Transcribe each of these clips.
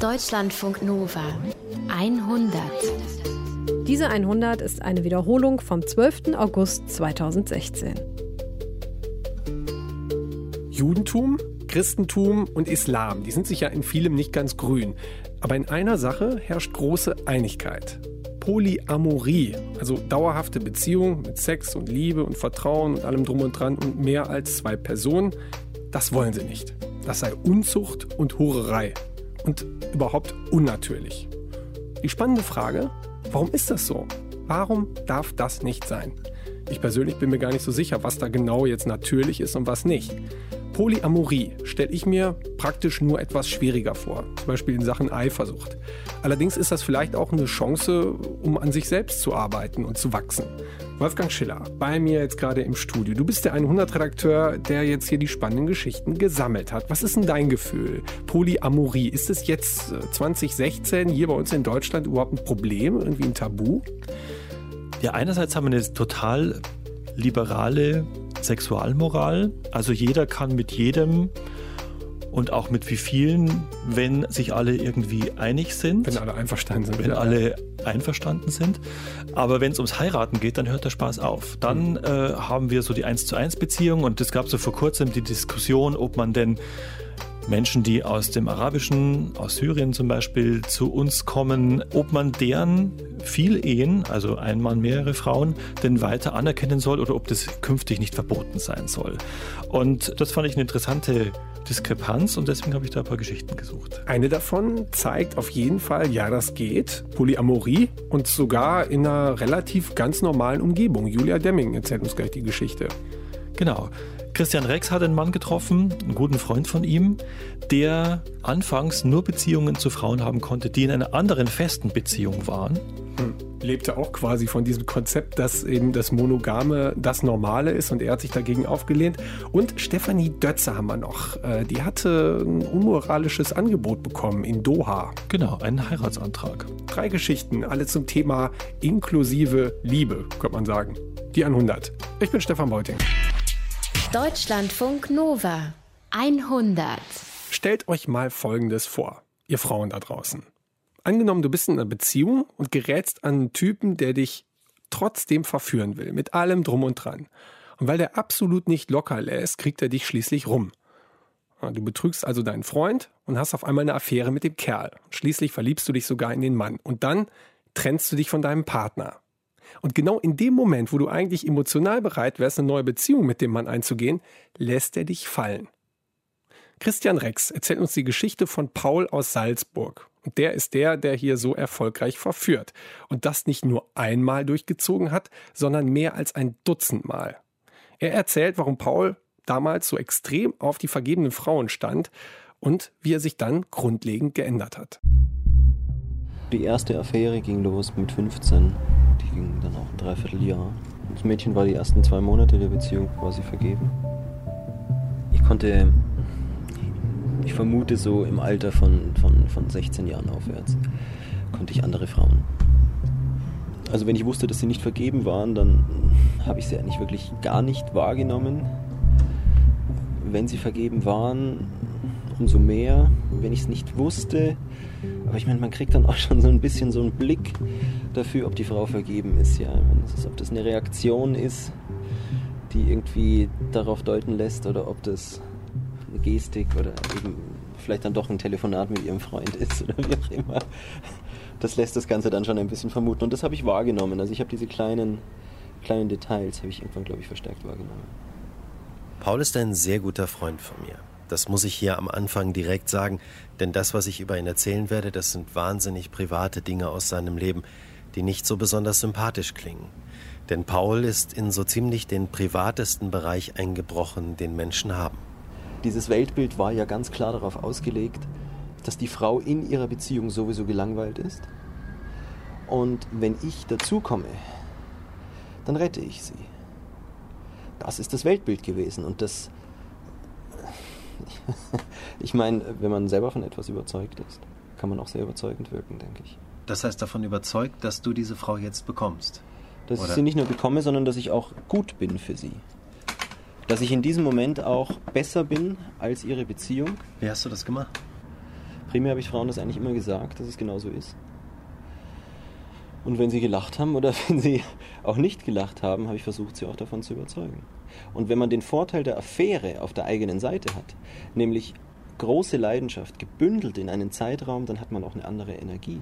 Deutschlandfunk Nova 100. Diese 100 ist eine Wiederholung vom 12. August 2016. Judentum, Christentum und Islam, die sind sich ja in vielem nicht ganz grün. Aber in einer Sache herrscht große Einigkeit. Polyamorie, also dauerhafte Beziehung mit Sex und Liebe und Vertrauen und allem drum und dran und mehr als zwei Personen, das wollen sie nicht. Das sei Unzucht und Hurerei und überhaupt unnatürlich. Die spannende Frage, warum ist das so? Warum darf das nicht sein? Ich persönlich bin mir gar nicht so sicher, was da genau jetzt natürlich ist und was nicht. Polyamorie stelle ich mir praktisch nur etwas schwieriger vor, zum Beispiel in Sachen Eifersucht. Allerdings ist das vielleicht auch eine Chance, um an sich selbst zu arbeiten und zu wachsen. Wolfgang Schiller, bei mir jetzt gerade im Studio. Du bist der 100-Redakteur, der jetzt hier die spannenden Geschichten gesammelt hat. Was ist denn dein Gefühl? Polyamorie, ist es jetzt 2016 äh, hier bei uns in Deutschland überhaupt ein Problem, irgendwie ein Tabu? Ja, einerseits haben wir eine total liberale Sexualmoral. Also jeder kann mit jedem und auch mit wie vielen, wenn sich alle irgendwie einig sind. Wenn alle einverstanden sind. Wenn alle einverstanden sind. Aber wenn es ums Heiraten geht, dann hört der Spaß auf. Dann äh, haben wir so die 1 zu 1 Beziehung und es gab so vor kurzem die Diskussion, ob man denn Menschen, die aus dem Arabischen, aus Syrien zum Beispiel, zu uns kommen, ob man deren viel Ehen, also ein Mann, mehrere Frauen, denn weiter anerkennen soll oder ob das künftig nicht verboten sein soll. Und das fand ich eine interessante Diskrepanz und deswegen habe ich da ein paar Geschichten gesucht. Eine davon zeigt auf jeden Fall, ja, das geht. Polyamorie und sogar in einer relativ ganz normalen Umgebung. Julia Demming erzählt uns gleich die Geschichte. Genau. Christian Rex hat einen Mann getroffen, einen guten Freund von ihm, der anfangs nur Beziehungen zu Frauen haben konnte, die in einer anderen festen Beziehung waren. Hm. Lebte auch quasi von diesem Konzept, dass eben das Monogame das Normale ist und er hat sich dagegen aufgelehnt. Und Stefanie Dötze haben wir noch. Äh, die hatte ein unmoralisches Angebot bekommen in Doha. Genau, einen Heiratsantrag. Drei Geschichten, alle zum Thema inklusive Liebe, könnte man sagen. Die 100. Ich bin Stefan Beuting. Deutschlandfunk Nova 100. Stellt euch mal Folgendes vor, ihr Frauen da draußen. Angenommen, du bist in einer Beziehung und gerätst an einen Typen, der dich trotzdem verführen will, mit allem drum und dran. Und weil der absolut nicht locker lässt, kriegt er dich schließlich rum. Du betrügst also deinen Freund und hast auf einmal eine Affäre mit dem Kerl. Schließlich verliebst du dich sogar in den Mann. Und dann trennst du dich von deinem Partner. Und genau in dem Moment, wo du eigentlich emotional bereit wärst, eine neue Beziehung mit dem Mann einzugehen, lässt er dich fallen. Christian Rex erzählt uns die Geschichte von Paul aus Salzburg. Und der ist der, der hier so erfolgreich verführt. Und das nicht nur einmal durchgezogen hat, sondern mehr als ein Dutzend Mal. Er erzählt, warum Paul damals so extrem auf die vergebenen Frauen stand und wie er sich dann grundlegend geändert hat. Die erste Affäre ging los mit 15 ging dann auch ein Dreivierteljahr. Das Mädchen war die ersten zwei Monate der Beziehung quasi vergeben. Ich konnte, ich vermute so im Alter von, von, von 16 Jahren aufwärts, konnte ich andere Frauen. Also wenn ich wusste, dass sie nicht vergeben waren, dann habe ich sie eigentlich wirklich gar nicht wahrgenommen. Wenn sie vergeben waren, umso mehr. Wenn ich es nicht wusste, aber ich meine, man kriegt dann auch schon so ein bisschen so einen Blick dafür, ob die Frau vergeben ist. Ja, ist, ob das eine Reaktion ist, die irgendwie darauf deuten lässt, oder ob das eine Gestik oder eben vielleicht dann doch ein Telefonat mit ihrem Freund ist oder wie auch immer. Das lässt das Ganze dann schon ein bisschen vermuten. Und das habe ich wahrgenommen. Also ich habe diese kleinen, kleinen Details, habe ich irgendwann, glaube ich, verstärkt wahrgenommen. Paul ist ein sehr guter Freund von mir. Das muss ich hier am Anfang direkt sagen, denn das, was ich über ihn erzählen werde, das sind wahnsinnig private Dinge aus seinem Leben, die nicht so besonders sympathisch klingen. Denn Paul ist in so ziemlich den privatesten Bereich eingebrochen, den Menschen haben. Dieses Weltbild war ja ganz klar darauf ausgelegt, dass die Frau in ihrer Beziehung sowieso gelangweilt ist. Und wenn ich dazukomme, dann rette ich sie. Das ist das Weltbild gewesen und das ich meine, wenn man selber von etwas überzeugt ist, kann man auch sehr überzeugend wirken, denke ich. Das heißt davon überzeugt, dass du diese Frau jetzt bekommst? Dass oder? ich sie nicht nur bekomme, sondern dass ich auch gut bin für sie. Dass ich in diesem Moment auch besser bin als ihre Beziehung. Wie hast du das gemacht? Primär habe ich Frauen das eigentlich immer gesagt, dass es genauso ist. Und wenn sie gelacht haben oder wenn sie auch nicht gelacht haben, habe ich versucht, sie auch davon zu überzeugen. Und wenn man den Vorteil der Affäre auf der eigenen Seite hat, nämlich große Leidenschaft gebündelt in einen Zeitraum, dann hat man auch eine andere Energie.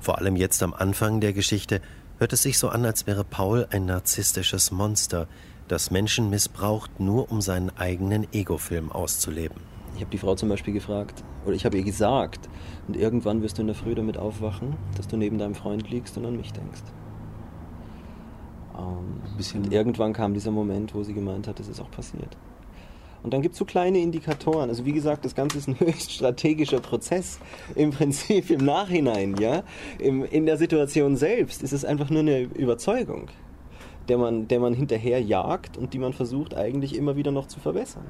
Vor allem jetzt am Anfang der Geschichte hört es sich so an, als wäre Paul ein narzisstisches Monster, das Menschen missbraucht, nur um seinen eigenen Ego-Film auszuleben. Ich habe die Frau zum Beispiel gefragt, oder ich habe ihr gesagt, und irgendwann wirst du in der Früh damit aufwachen, dass du neben deinem Freund liegst und an mich denkst. Ähm, und irgendwann kam dieser Moment, wo sie gemeint hat, es ist auch passiert. Und dann gibt es so kleine Indikatoren. Also wie gesagt, das Ganze ist ein höchst strategischer Prozess. Im Prinzip im Nachhinein, ja. Im, in der Situation selbst ist es einfach nur eine Überzeugung, der man, der man hinterher jagt und die man versucht eigentlich immer wieder noch zu verbessern.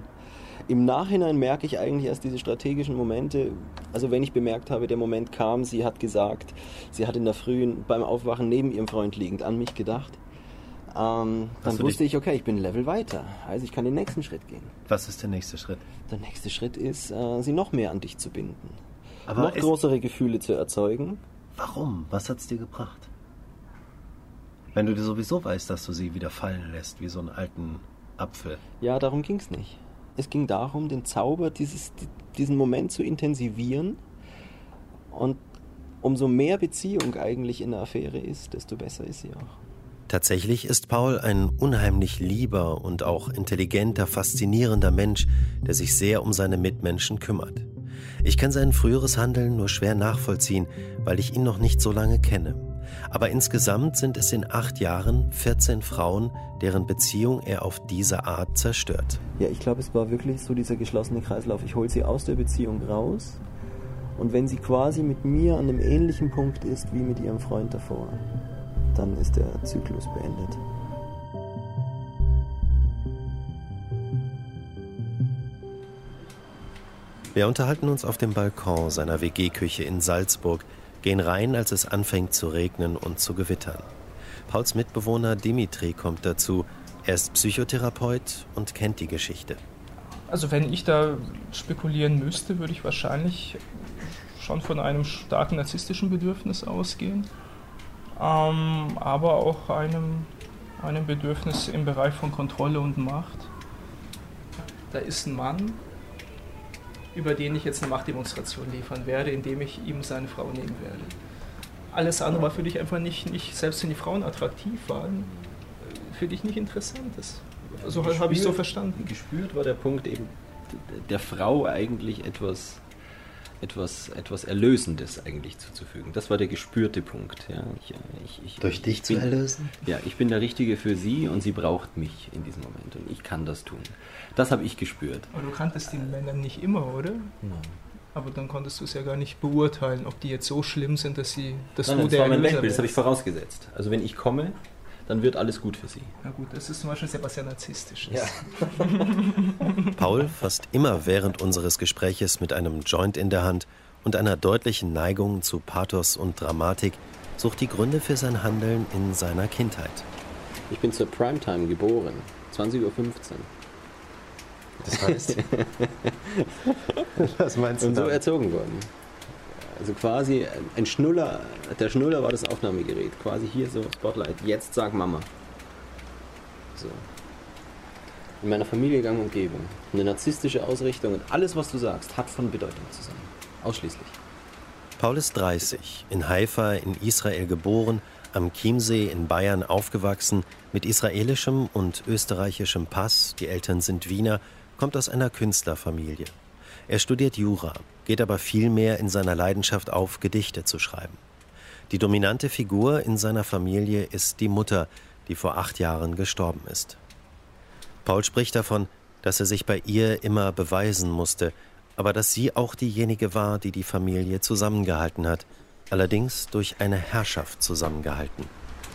Im Nachhinein merke ich eigentlich erst diese strategischen Momente. Also wenn ich bemerkt habe, der Moment kam, sie hat gesagt, sie hat in der Früh beim Aufwachen neben ihrem Freund liegend an mich gedacht. Ähm, dann wusste ich, okay, ich bin Level weiter. Also ich kann den nächsten Schritt gehen. Was ist der nächste Schritt? Der nächste Schritt ist, äh, sie noch mehr an dich zu binden. Aber noch größere Gefühle zu erzeugen. Warum? Was hat es dir gebracht? Wenn du dir sowieso weißt, dass du sie wieder fallen lässt, wie so einen alten Apfel. Ja, darum ging es nicht. Es ging darum, den Zauber, dieses, diesen Moment zu intensivieren. Und umso mehr Beziehung eigentlich in der Affäre ist, desto besser ist sie auch. Tatsächlich ist Paul ein unheimlich lieber und auch intelligenter, faszinierender Mensch, der sich sehr um seine Mitmenschen kümmert. Ich kann sein früheres Handeln nur schwer nachvollziehen, weil ich ihn noch nicht so lange kenne. Aber insgesamt sind es in acht Jahren 14 Frauen, deren Beziehung er auf diese Art zerstört. Ja, ich glaube, es war wirklich so dieser geschlossene Kreislauf. Ich hole sie aus der Beziehung raus und wenn sie quasi mit mir an einem ähnlichen Punkt ist wie mit ihrem Freund davor, dann ist der Zyklus beendet. Wir unterhalten uns auf dem Balkon seiner WG-Küche in Salzburg, gehen rein, als es anfängt zu regnen und zu gewittern. Pauls Mitbewohner Dimitri kommt dazu. Er ist Psychotherapeut und kennt die Geschichte. Also wenn ich da spekulieren müsste, würde ich wahrscheinlich schon von einem starken narzisstischen Bedürfnis ausgehen, ähm, aber auch einem, einem Bedürfnis im Bereich von Kontrolle und Macht. Da ist ein Mann, über den ich jetzt eine Machtdemonstration liefern werde, indem ich ihm seine Frau nehmen werde. Alles andere war für dich einfach nicht, nicht selbst wenn die Frauen attraktiv waren, für dich nicht interessant. Das, so habe ich so verstanden. Gespürt war der Punkt eben der Frau eigentlich etwas etwas, etwas Erlösendes eigentlich zuzufügen. Das war der gespürte Punkt. Ja. Ich, ich, ich, Durch dich zu erlösen? Ja, ich bin der Richtige für sie und sie braucht mich in diesem Moment und ich kann das tun. Das habe ich gespürt. Aber du kanntest die Männer nicht immer, oder? Nein. Aber dann konntest du es ja gar nicht beurteilen, ob die jetzt so schlimm sind, dass sie dass Nein, du das der war mein Weltbild, das habe ich vorausgesetzt. Also wenn ich komme, dann wird alles gut für sie. Na gut, das ist zum Beispiel sehr was sehr Narzisstisches. Ja. Paul fasst immer während unseres Gespräches mit einem Joint in der Hand und einer deutlichen Neigung zu Pathos und Dramatik sucht die Gründe für sein Handeln in seiner Kindheit. Ich bin zur Primetime geboren, 20.15 Uhr. Das heißt? Was meinst du? Und so erzogen worden. Also quasi ein Schnuller, der Schnuller war das Aufnahmegerät. Quasi hier so Spotlight. Jetzt sag Mama. So. In meiner Familie Gang. Eine narzisstische Ausrichtung und alles, was du sagst, hat von Bedeutung zu sein. Ausschließlich. Paul ist 30, in Haifa in Israel geboren, am Chiemsee in Bayern aufgewachsen, mit israelischem und österreichischem Pass, die Eltern sind Wiener, kommt aus einer Künstlerfamilie. Er studiert Jura, geht aber viel mehr in seiner Leidenschaft auf, Gedichte zu schreiben. Die dominante Figur in seiner Familie ist die Mutter, die vor acht Jahren gestorben ist. Paul spricht davon, dass er sich bei ihr immer beweisen musste, aber dass sie auch diejenige war, die die Familie zusammengehalten hat, allerdings durch eine Herrschaft zusammengehalten.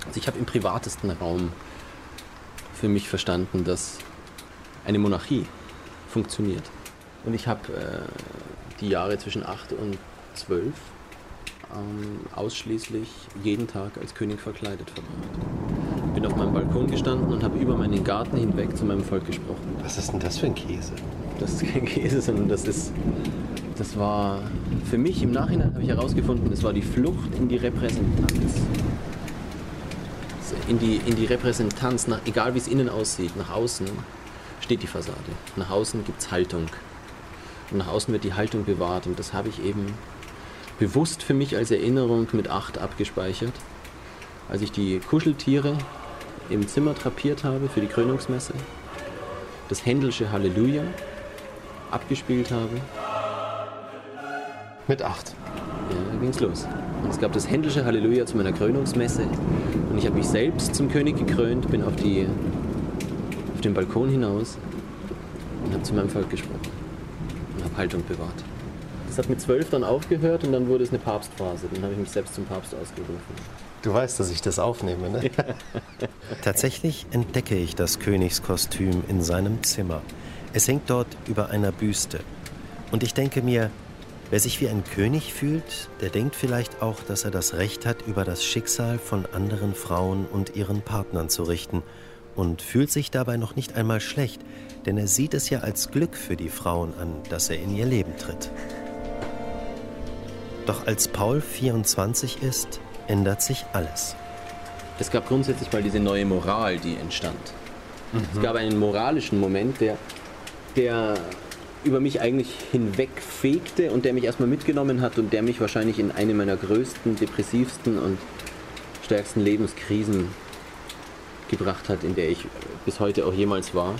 Also ich habe im privatesten Raum für mich verstanden, dass eine Monarchie funktioniert. Und ich habe äh, die Jahre zwischen 8 und 12 ähm, ausschließlich jeden Tag als König verkleidet verbracht. Bin auf meinem Balkon gestanden und habe über meinen Garten hinweg zu meinem Volk gesprochen. Was ist denn das für ein Käse? Das ist kein Käse, sondern das ist Das war für mich im Nachhinein habe ich herausgefunden, es war die Flucht in die Repräsentanz. In die, in die Repräsentanz, nach, egal wie es innen aussieht, nach außen steht die Fassade. Nach außen gibt es Haltung. Und nach außen wird die Haltung bewahrt. Und das habe ich eben bewusst für mich als Erinnerung mit acht abgespeichert. Als ich die Kuscheltiere im Zimmer drapiert habe für die Krönungsmesse, das Händelsche Halleluja abgespielt habe. Mit acht? Ja, da ging es los. Und es gab das Händelsche Halleluja zu meiner Krönungsmesse. Und ich habe mich selbst zum König gekrönt, bin auf, die, auf den Balkon hinaus und habe zu meinem Volk gesprochen Haltung bewahrt. Das hat mit zwölf dann aufgehört und dann wurde es eine Papstphase. Dann habe ich mich selbst zum Papst ausgerufen. Du weißt, dass ich das aufnehme, ne? Tatsächlich entdecke ich das Königskostüm in seinem Zimmer. Es hängt dort über einer Büste. Und ich denke mir, wer sich wie ein König fühlt, der denkt vielleicht auch, dass er das Recht hat, über das Schicksal von anderen Frauen und ihren Partnern zu richten und fühlt sich dabei noch nicht einmal schlecht, denn er sieht es ja als Glück für die Frauen an, dass er in ihr Leben tritt. Doch als Paul 24 ist, ändert sich alles. Es gab grundsätzlich mal diese neue Moral, die entstand. Mhm. Es gab einen moralischen Moment, der, der über mich eigentlich hinwegfegte und der mich erstmal mitgenommen hat und der mich wahrscheinlich in eine meiner größten, depressivsten und stärksten Lebenskrisen gebracht hat, in der ich bis heute auch jemals war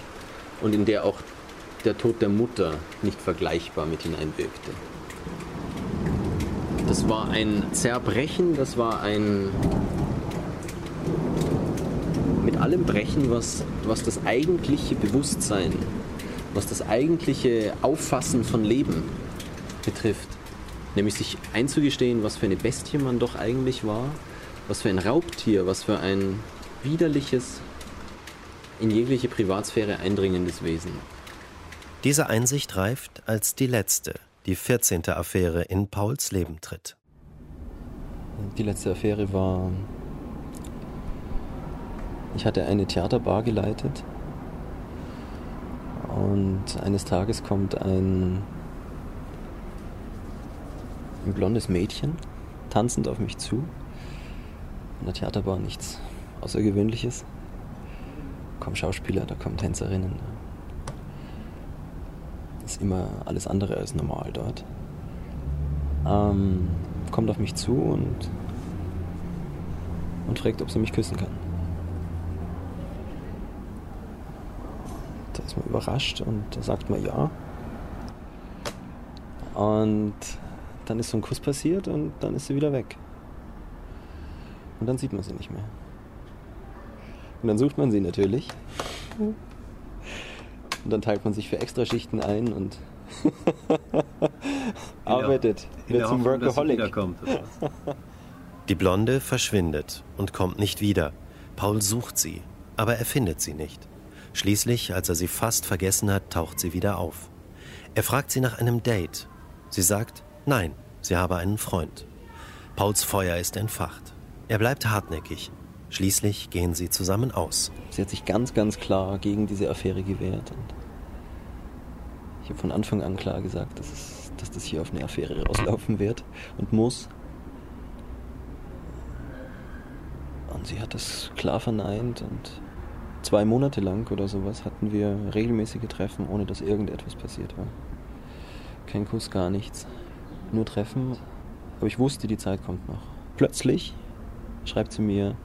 und in der auch der Tod der Mutter nicht vergleichbar mit hineinwirkte. Das war ein Zerbrechen, das war ein mit allem Brechen, was, was das eigentliche Bewusstsein, was das eigentliche Auffassen von Leben betrifft. Nämlich sich einzugestehen, was für eine Bestie man doch eigentlich war, was für ein Raubtier, was für ein widerliches, in jegliche Privatsphäre eindringendes Wesen. Diese Einsicht reift als die letzte die 14. Affäre in Pauls Leben tritt. Die letzte Affäre war, ich hatte eine Theaterbar geleitet und eines Tages kommt ein, ein blondes Mädchen tanzend auf mich zu. In der Theaterbar nichts Außergewöhnliches. Da kommen Schauspieler, da kommen Tänzerinnen, ist immer alles andere als normal dort. Ähm, kommt auf mich zu und, und fragt, ob sie mich küssen kann. Da ist man überrascht und da sagt man ja. Und dann ist so ein Kuss passiert und dann ist sie wieder weg. Und dann sieht man sie nicht mehr. Und dann sucht man sie natürlich. Und dann teilt man sich für Extraschichten ein und arbeitet. Wird zum Workaholic. Die Blonde verschwindet und kommt nicht wieder. Paul sucht sie, aber er findet sie nicht. Schließlich, als er sie fast vergessen hat, taucht sie wieder auf. Er fragt sie nach einem Date. Sie sagt, nein, sie habe einen Freund. Pauls Feuer ist entfacht. Er bleibt hartnäckig. Schließlich gehen sie zusammen aus. Sie hat sich ganz, ganz klar gegen diese Affäre gewehrt. Und ich habe von Anfang an klar gesagt, dass, es, dass das hier auf eine Affäre rauslaufen wird und muss. Und sie hat das klar verneint und zwei Monate lang oder sowas hatten wir regelmäßige Treffen, ohne dass irgendetwas passiert war. Kein Kuss, gar nichts. Nur Treffen. Aber ich wusste, die Zeit kommt noch. Plötzlich schreibt sie mir,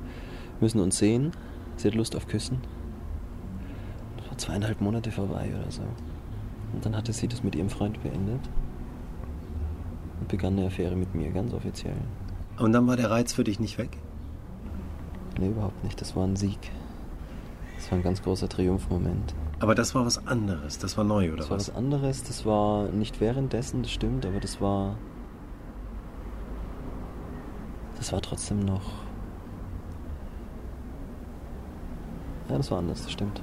müssen uns sehen. Sie hat Lust auf Küssen. Das war zweieinhalb Monate vorbei oder so. Und dann hatte sie das mit ihrem Freund beendet und begann eine Affäre mit mir, ganz offiziell. Und dann war der Reiz für dich nicht weg? Nee, überhaupt nicht. Das war ein Sieg. Das war ein ganz großer Triumphmoment. Aber das war was anderes, das war neu, oder das was? Das war was anderes, das war nicht währenddessen, das stimmt, aber das war. Das war trotzdem noch. Ja, das war anders, das stimmt.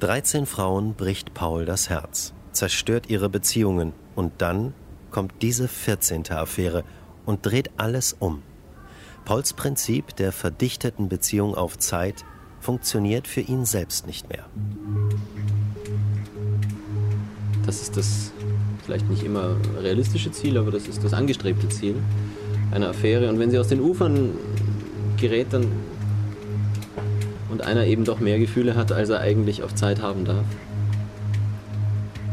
13 Frauen bricht Paul das Herz, zerstört ihre Beziehungen und dann kommt diese 14. Affäre und dreht alles um. Pauls Prinzip der verdichteten Beziehung auf Zeit funktioniert für ihn selbst nicht mehr. Das ist das vielleicht nicht immer realistische Ziel, aber das ist das angestrebte Ziel einer Affäre. Und wenn sie aus den Ufern gerät dann und einer eben doch mehr Gefühle hat, als er eigentlich auf Zeit haben darf,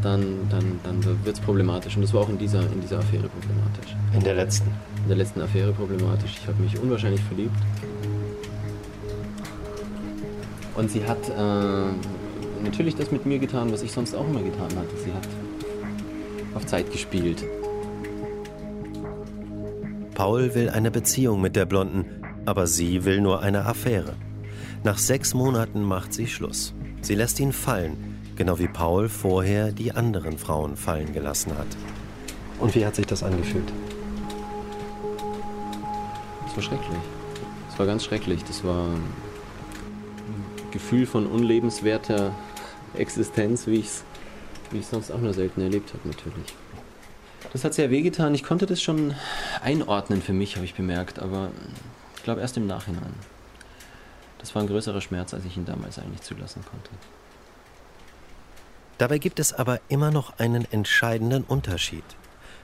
dann, dann, dann wird es problematisch. Und das war auch in dieser, in dieser Affäre problematisch. In der letzten? In der letzten Affäre problematisch. Ich habe mich unwahrscheinlich verliebt. Und sie hat äh, natürlich das mit mir getan, was ich sonst auch immer getan hatte. Sie hat auf Zeit gespielt. Paul will eine Beziehung mit der Blonden, aber sie will nur eine Affäre. Nach sechs Monaten macht sie Schluss. Sie lässt ihn fallen, genau wie Paul vorher die anderen Frauen fallen gelassen hat. Und wie hat sich das angefühlt? Das war schrecklich. Das war ganz schrecklich. Das war ein Gefühl von unlebenswerter Existenz, wie ich es wie ich sonst auch nur selten erlebt habe, natürlich. Das hat sehr wehgetan. Ich konnte das schon einordnen für mich, habe ich bemerkt, aber ich glaube erst im Nachhinein. Das war ein größerer Schmerz, als ich ihn damals eigentlich zulassen konnte. Dabei gibt es aber immer noch einen entscheidenden Unterschied.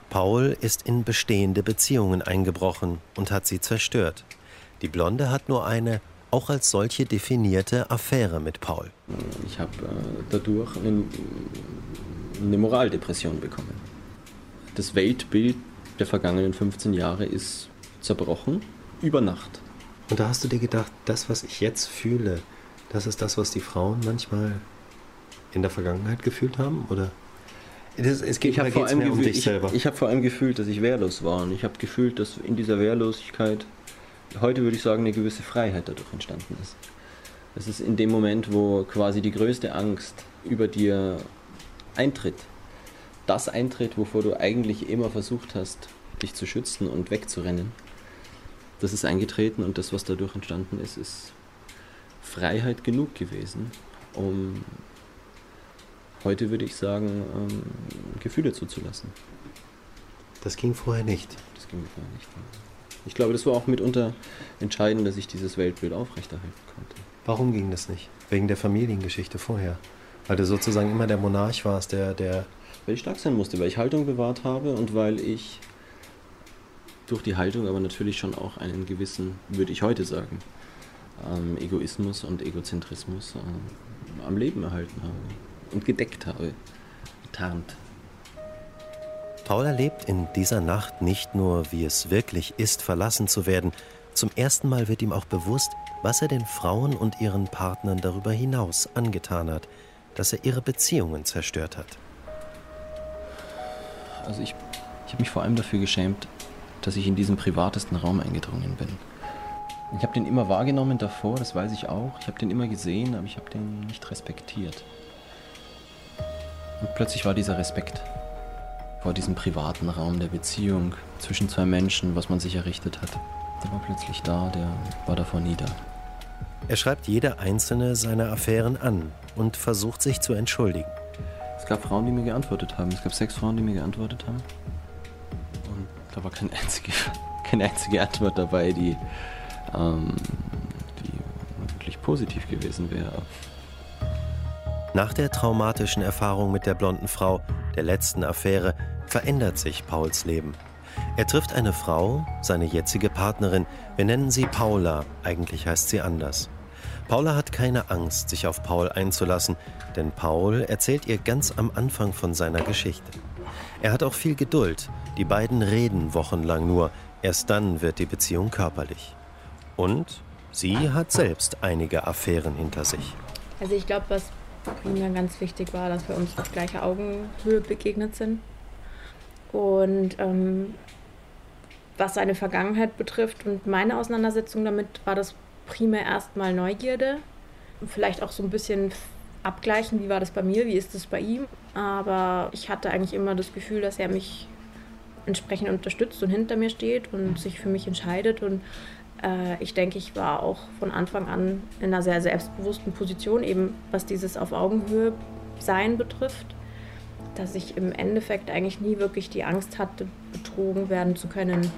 Paul ist in bestehende Beziehungen eingebrochen und hat sie zerstört. Die Blonde hat nur eine auch als solche definierte Affäre mit Paul. Ich habe äh, dadurch eine, eine Moraldepression bekommen. Das Weltbild der vergangenen 15 Jahre ist zerbrochen über Nacht. Und da hast du dir gedacht, das, was ich jetzt fühle, das ist das, was die Frauen manchmal in der Vergangenheit gefühlt haben? Oder? Das, es geht, ich habe vor, allem um ich, ich hab vor allem gefühlt, dass ich wehrlos war. Und ich habe gefühlt, dass in dieser Wehrlosigkeit heute würde ich sagen, eine gewisse Freiheit dadurch entstanden ist. Es ist in dem Moment, wo quasi die größte Angst über dir eintritt, das eintritt, wovor du eigentlich immer versucht hast, dich zu schützen und wegzurennen. Das ist eingetreten und das, was dadurch entstanden ist, ist Freiheit genug gewesen, um heute würde ich sagen, ähm, Gefühle zuzulassen. Das ging vorher nicht. Das ging vorher nicht. Ich glaube, das war auch mitunter entscheidend, dass ich dieses Weltbild aufrechterhalten konnte. Warum ging das nicht? Wegen der Familiengeschichte vorher. Weil du sozusagen immer der Monarch warst, der, der. Weil ich stark sein musste, weil ich Haltung bewahrt habe und weil ich durch die Haltung aber natürlich schon auch einen gewissen, würde ich heute sagen, ähm, Egoismus und Egozentrismus ähm, am Leben erhalten habe und gedeckt habe, getarnt. Paul erlebt in dieser Nacht nicht nur, wie es wirklich ist, verlassen zu werden, zum ersten Mal wird ihm auch bewusst, was er den Frauen und ihren Partnern darüber hinaus angetan hat, dass er ihre Beziehungen zerstört hat. Also ich, ich habe mich vor allem dafür geschämt, dass ich in diesen privatesten Raum eingedrungen bin. Ich habe den immer wahrgenommen davor, das weiß ich auch. Ich habe den immer gesehen, aber ich habe den nicht respektiert. Und plötzlich war dieser Respekt vor diesem privaten Raum der Beziehung zwischen zwei Menschen, was man sich errichtet hat. Der war plötzlich da, der war davor nieder. Er schreibt jede einzelne seiner Affären an und versucht sich zu entschuldigen. Es gab Frauen, die mir geantwortet haben. Es gab sechs Frauen, die mir geantwortet haben. Da war keine einzige, keine einzige Antwort dabei, die, ähm, die wirklich positiv gewesen wäre. Nach der traumatischen Erfahrung mit der blonden Frau, der letzten Affäre, verändert sich Pauls Leben. Er trifft eine Frau, seine jetzige Partnerin. Wir nennen sie Paula, eigentlich heißt sie anders. Paula hat keine Angst, sich auf Paul einzulassen, denn Paul erzählt ihr ganz am Anfang von seiner Geschichte. Er hat auch viel Geduld. Die beiden reden wochenlang nur. Erst dann wird die Beziehung körperlich. Und sie hat selbst einige Affären hinter sich. Also ich glaube, was mir ganz wichtig war, dass wir uns auf gleicher Augenhöhe begegnet sind. Und ähm, was seine Vergangenheit betrifft und meine Auseinandersetzung damit, war das primär erstmal Neugierde. Vielleicht auch so ein bisschen abgleichen, wie war das bei mir, wie ist das bei ihm. Aber ich hatte eigentlich immer das Gefühl, dass er mich entsprechend unterstützt und hinter mir steht und sich für mich entscheidet. Und äh, ich denke, ich war auch von Anfang an in einer sehr selbstbewussten Position, eben was dieses auf Augenhöhe sein betrifft, dass ich im Endeffekt eigentlich nie wirklich die Angst hatte, betrogen werden zu können.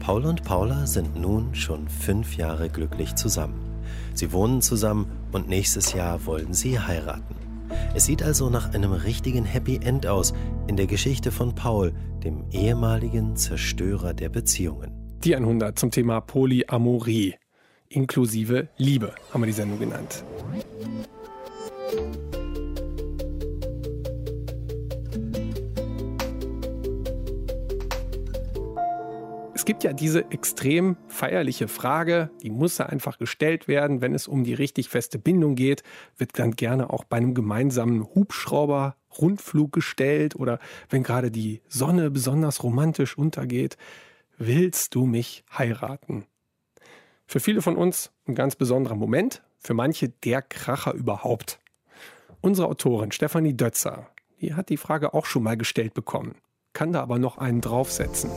Paul und Paula sind nun schon fünf Jahre glücklich zusammen. Sie wohnen zusammen und nächstes Jahr wollen sie heiraten. Es sieht also nach einem richtigen Happy End aus in der Geschichte von Paul, dem ehemaligen Zerstörer der Beziehungen. Die 100 zum Thema Polyamorie, inklusive Liebe, haben wir die Sendung genannt. Gibt ja diese extrem feierliche Frage, die muss ja einfach gestellt werden, wenn es um die richtig feste Bindung geht, wird dann gerne auch bei einem gemeinsamen Hubschrauber Rundflug gestellt oder wenn gerade die Sonne besonders romantisch untergeht. Willst du mich heiraten? Für viele von uns ein ganz besonderer Moment, für manche der Kracher überhaupt. Unsere Autorin Stefanie Dötzer, die hat die Frage auch schon mal gestellt bekommen, kann da aber noch einen draufsetzen.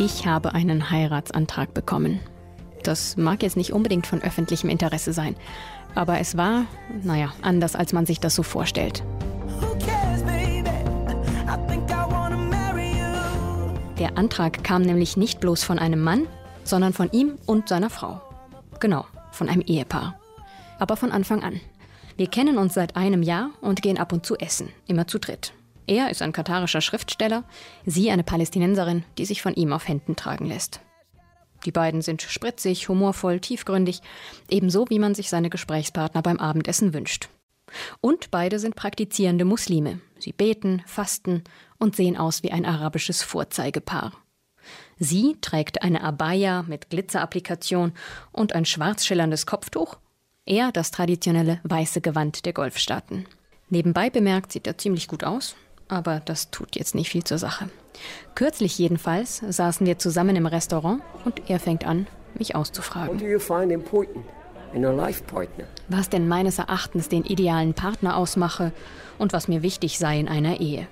Ich habe einen Heiratsantrag bekommen. Das mag jetzt nicht unbedingt von öffentlichem Interesse sein, aber es war, naja, anders als man sich das so vorstellt. Der Antrag kam nämlich nicht bloß von einem Mann, sondern von ihm und seiner Frau. Genau, von einem Ehepaar. Aber von Anfang an. Wir kennen uns seit einem Jahr und gehen ab und zu essen, immer zu dritt. Er ist ein katarischer Schriftsteller, sie eine Palästinenserin, die sich von ihm auf Händen tragen lässt. Die beiden sind spritzig, humorvoll, tiefgründig, ebenso wie man sich seine Gesprächspartner beim Abendessen wünscht. Und beide sind praktizierende Muslime. Sie beten, fasten und sehen aus wie ein arabisches Vorzeigepaar. Sie trägt eine Abaya mit Glitzerapplikation und ein schwarz schillerndes Kopftuch, er das traditionelle weiße Gewand der Golfstaaten. Nebenbei bemerkt sieht er ziemlich gut aus, aber das tut jetzt nicht viel zur Sache. Kürzlich jedenfalls saßen wir zusammen im Restaurant und er fängt an, mich auszufragen. Was denn meines Erachtens den idealen Partner ausmache und was mir wichtig sei in einer Ehe.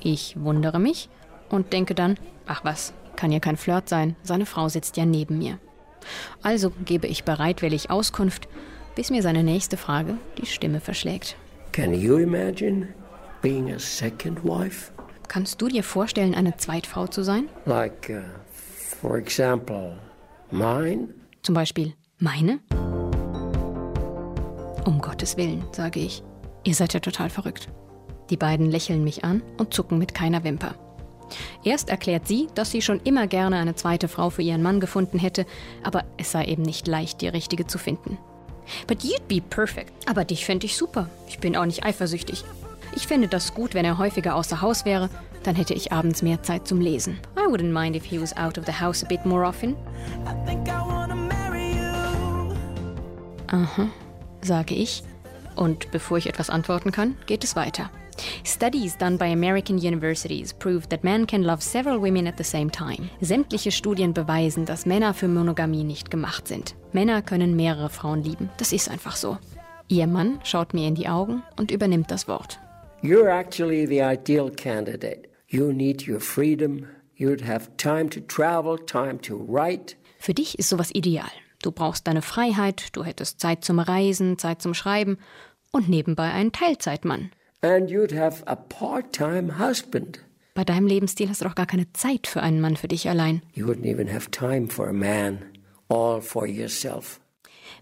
Ich wundere mich und denke dann, ach was, kann ja kein Flirt sein, seine Frau sitzt ja neben mir. Also gebe ich bereitwillig Auskunft, bis mir seine nächste Frage die Stimme verschlägt. Can you imagine being a second wife? Kannst du dir vorstellen, eine Zweitfrau zu sein? Like, uh, for example, mine? Zum Beispiel meine? Um Gottes Willen, sage ich. Ihr seid ja total verrückt. Die beiden lächeln mich an und zucken mit keiner Wimper. Erst erklärt sie, dass sie schon immer gerne eine zweite Frau für ihren Mann gefunden hätte, aber es sei eben nicht leicht, die richtige zu finden. But you'd be perfect. Aber dich fände ich super. Ich bin auch nicht eifersüchtig. Ich finde das gut, wenn er häufiger außer Haus wäre. Dann hätte ich abends mehr Zeit zum Lesen. I wouldn't mind if he was out of the house a bit more often. Aha, sage ich. Und bevor ich etwas antworten kann, geht es weiter. Studies done by American universities prove that men can love several women at the same time. Sämtliche Studien beweisen, dass Männer für Monogamie nicht gemacht sind. Männer können mehrere Frauen lieben. Das ist einfach so. Ihr Mann schaut mir in die Augen und übernimmt das Wort. You're actually the ideal candidate. You need your freedom. You'd have time to travel, time to write. Für dich ist sowas ideal. Du brauchst deine Freiheit, du hättest Zeit zum Reisen, Zeit zum Schreiben und nebenbei einen Teilzeitmann. And you'd have a part-time husband. Bei deinem Lebensstil hast du doch gar keine Zeit für einen Mann für dich allein. You wouldn't even have time for a man, all for yourself.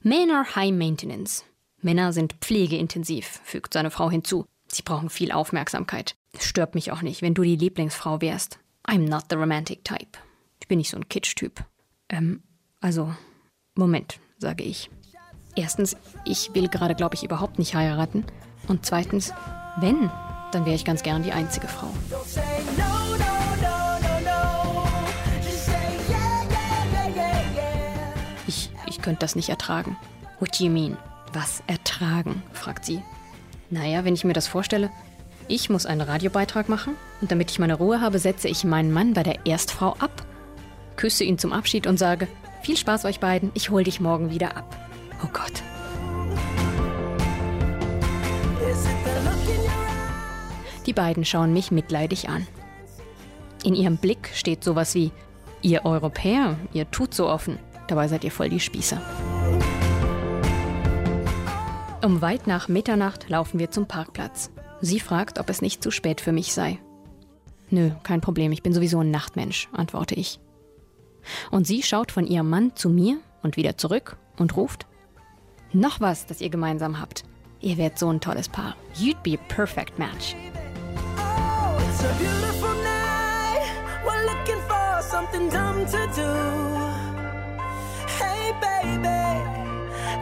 Men are high maintenance. Männer sind pflegeintensiv, fügt seine Frau hinzu. Sie brauchen viel Aufmerksamkeit. Es stört mich auch nicht, wenn du die Lieblingsfrau wärst. I'm not the romantic type. Ich bin nicht so ein Kitsch-Typ. Ähm, also, Moment, sage ich. Erstens, ich will gerade, glaube ich, überhaupt nicht heiraten. Und zweitens, wenn, dann wäre ich ganz gern die einzige Frau. Ich, ich könnte das nicht ertragen. What do you mean? Was ertragen? fragt sie. Naja, wenn ich mir das vorstelle, ich muss einen Radiobeitrag machen und damit ich meine Ruhe habe, setze ich meinen Mann bei der Erstfrau ab, küsse ihn zum Abschied und sage, viel Spaß euch beiden, ich hol dich morgen wieder ab. Oh Gott. Die beiden schauen mich mitleidig an. In ihrem Blick steht sowas wie, ihr Europäer, ihr tut so offen, dabei seid ihr voll die Spießer. Um weit nach Mitternacht laufen wir zum Parkplatz. Sie fragt, ob es nicht zu spät für mich sei. Nö, kein Problem, ich bin sowieso ein Nachtmensch, antworte ich. Und sie schaut von ihrem Mann zu mir und wieder zurück und ruft: Noch was, das ihr gemeinsam habt. Ihr werdet so ein tolles Paar. You'd be a perfect match. It's a beautiful night. We're looking for something dumb to do. Hey, baby,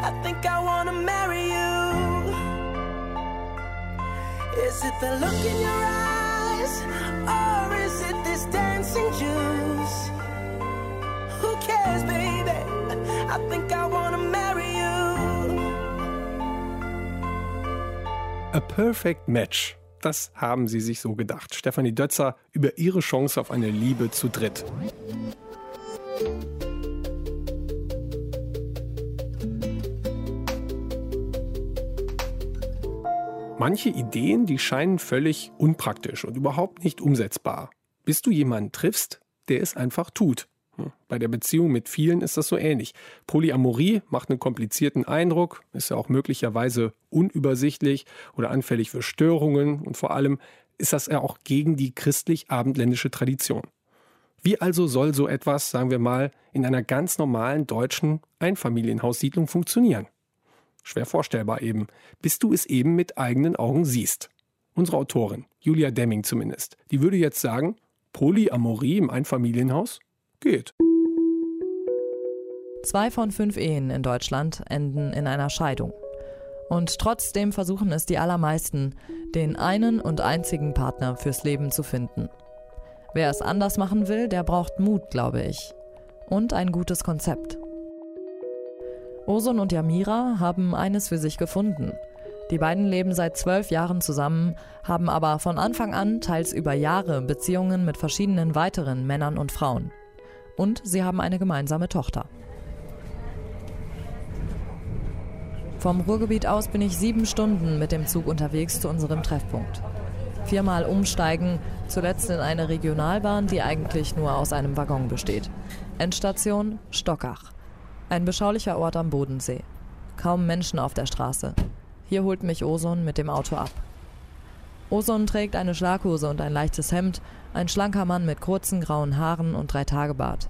I think I wanna marry you. Is it the look in your eyes, or is it this dancing juice? Who cares, baby? I think I wanna marry you. A perfect match. Das haben sie sich so gedacht. Stefanie Dötzer über ihre Chance auf eine Liebe zu dritt. Manche Ideen, die scheinen völlig unpraktisch und überhaupt nicht umsetzbar. Bis du jemanden triffst, der es einfach tut. Hm, Bei der Beziehung mit vielen ist das so ähnlich. Polyamorie macht einen komplizierten Eindruck, ist ja auch möglicherweise unübersichtlich oder anfällig für Störungen und vor allem ist das ja auch gegen die christlich-abendländische Tradition. Wie also soll so etwas, sagen wir mal, in einer ganz normalen deutschen Einfamilienhaussiedlung funktionieren? Schwer vorstellbar eben, bis du es eben mit eigenen Augen siehst. Unsere Autorin, Julia Demming zumindest, die würde jetzt sagen, Polyamorie im Einfamilienhaus geht. Zwei von fünf Ehen in Deutschland enden in einer Scheidung. Und trotzdem versuchen es die allermeisten, den einen und einzigen Partner fürs Leben zu finden. Wer es anders machen will, der braucht Mut, glaube ich. Und ein gutes Konzept. Oson und Yamira haben eines für sich gefunden. Die beiden leben seit zwölf Jahren zusammen, haben aber von Anfang an teils über Jahre Beziehungen mit verschiedenen weiteren Männern und Frauen. Und sie haben eine gemeinsame Tochter. Vom Ruhrgebiet aus bin ich sieben Stunden mit dem Zug unterwegs zu unserem Treffpunkt. Viermal umsteigen, zuletzt in eine Regionalbahn, die eigentlich nur aus einem Waggon besteht. Endstation Stockach. Ein beschaulicher Ort am Bodensee. Kaum Menschen auf der Straße. Hier holt mich Oson mit dem Auto ab. Oson trägt eine Schlaghose und ein leichtes Hemd, ein schlanker Mann mit kurzen grauen Haaren und drei Tagebart.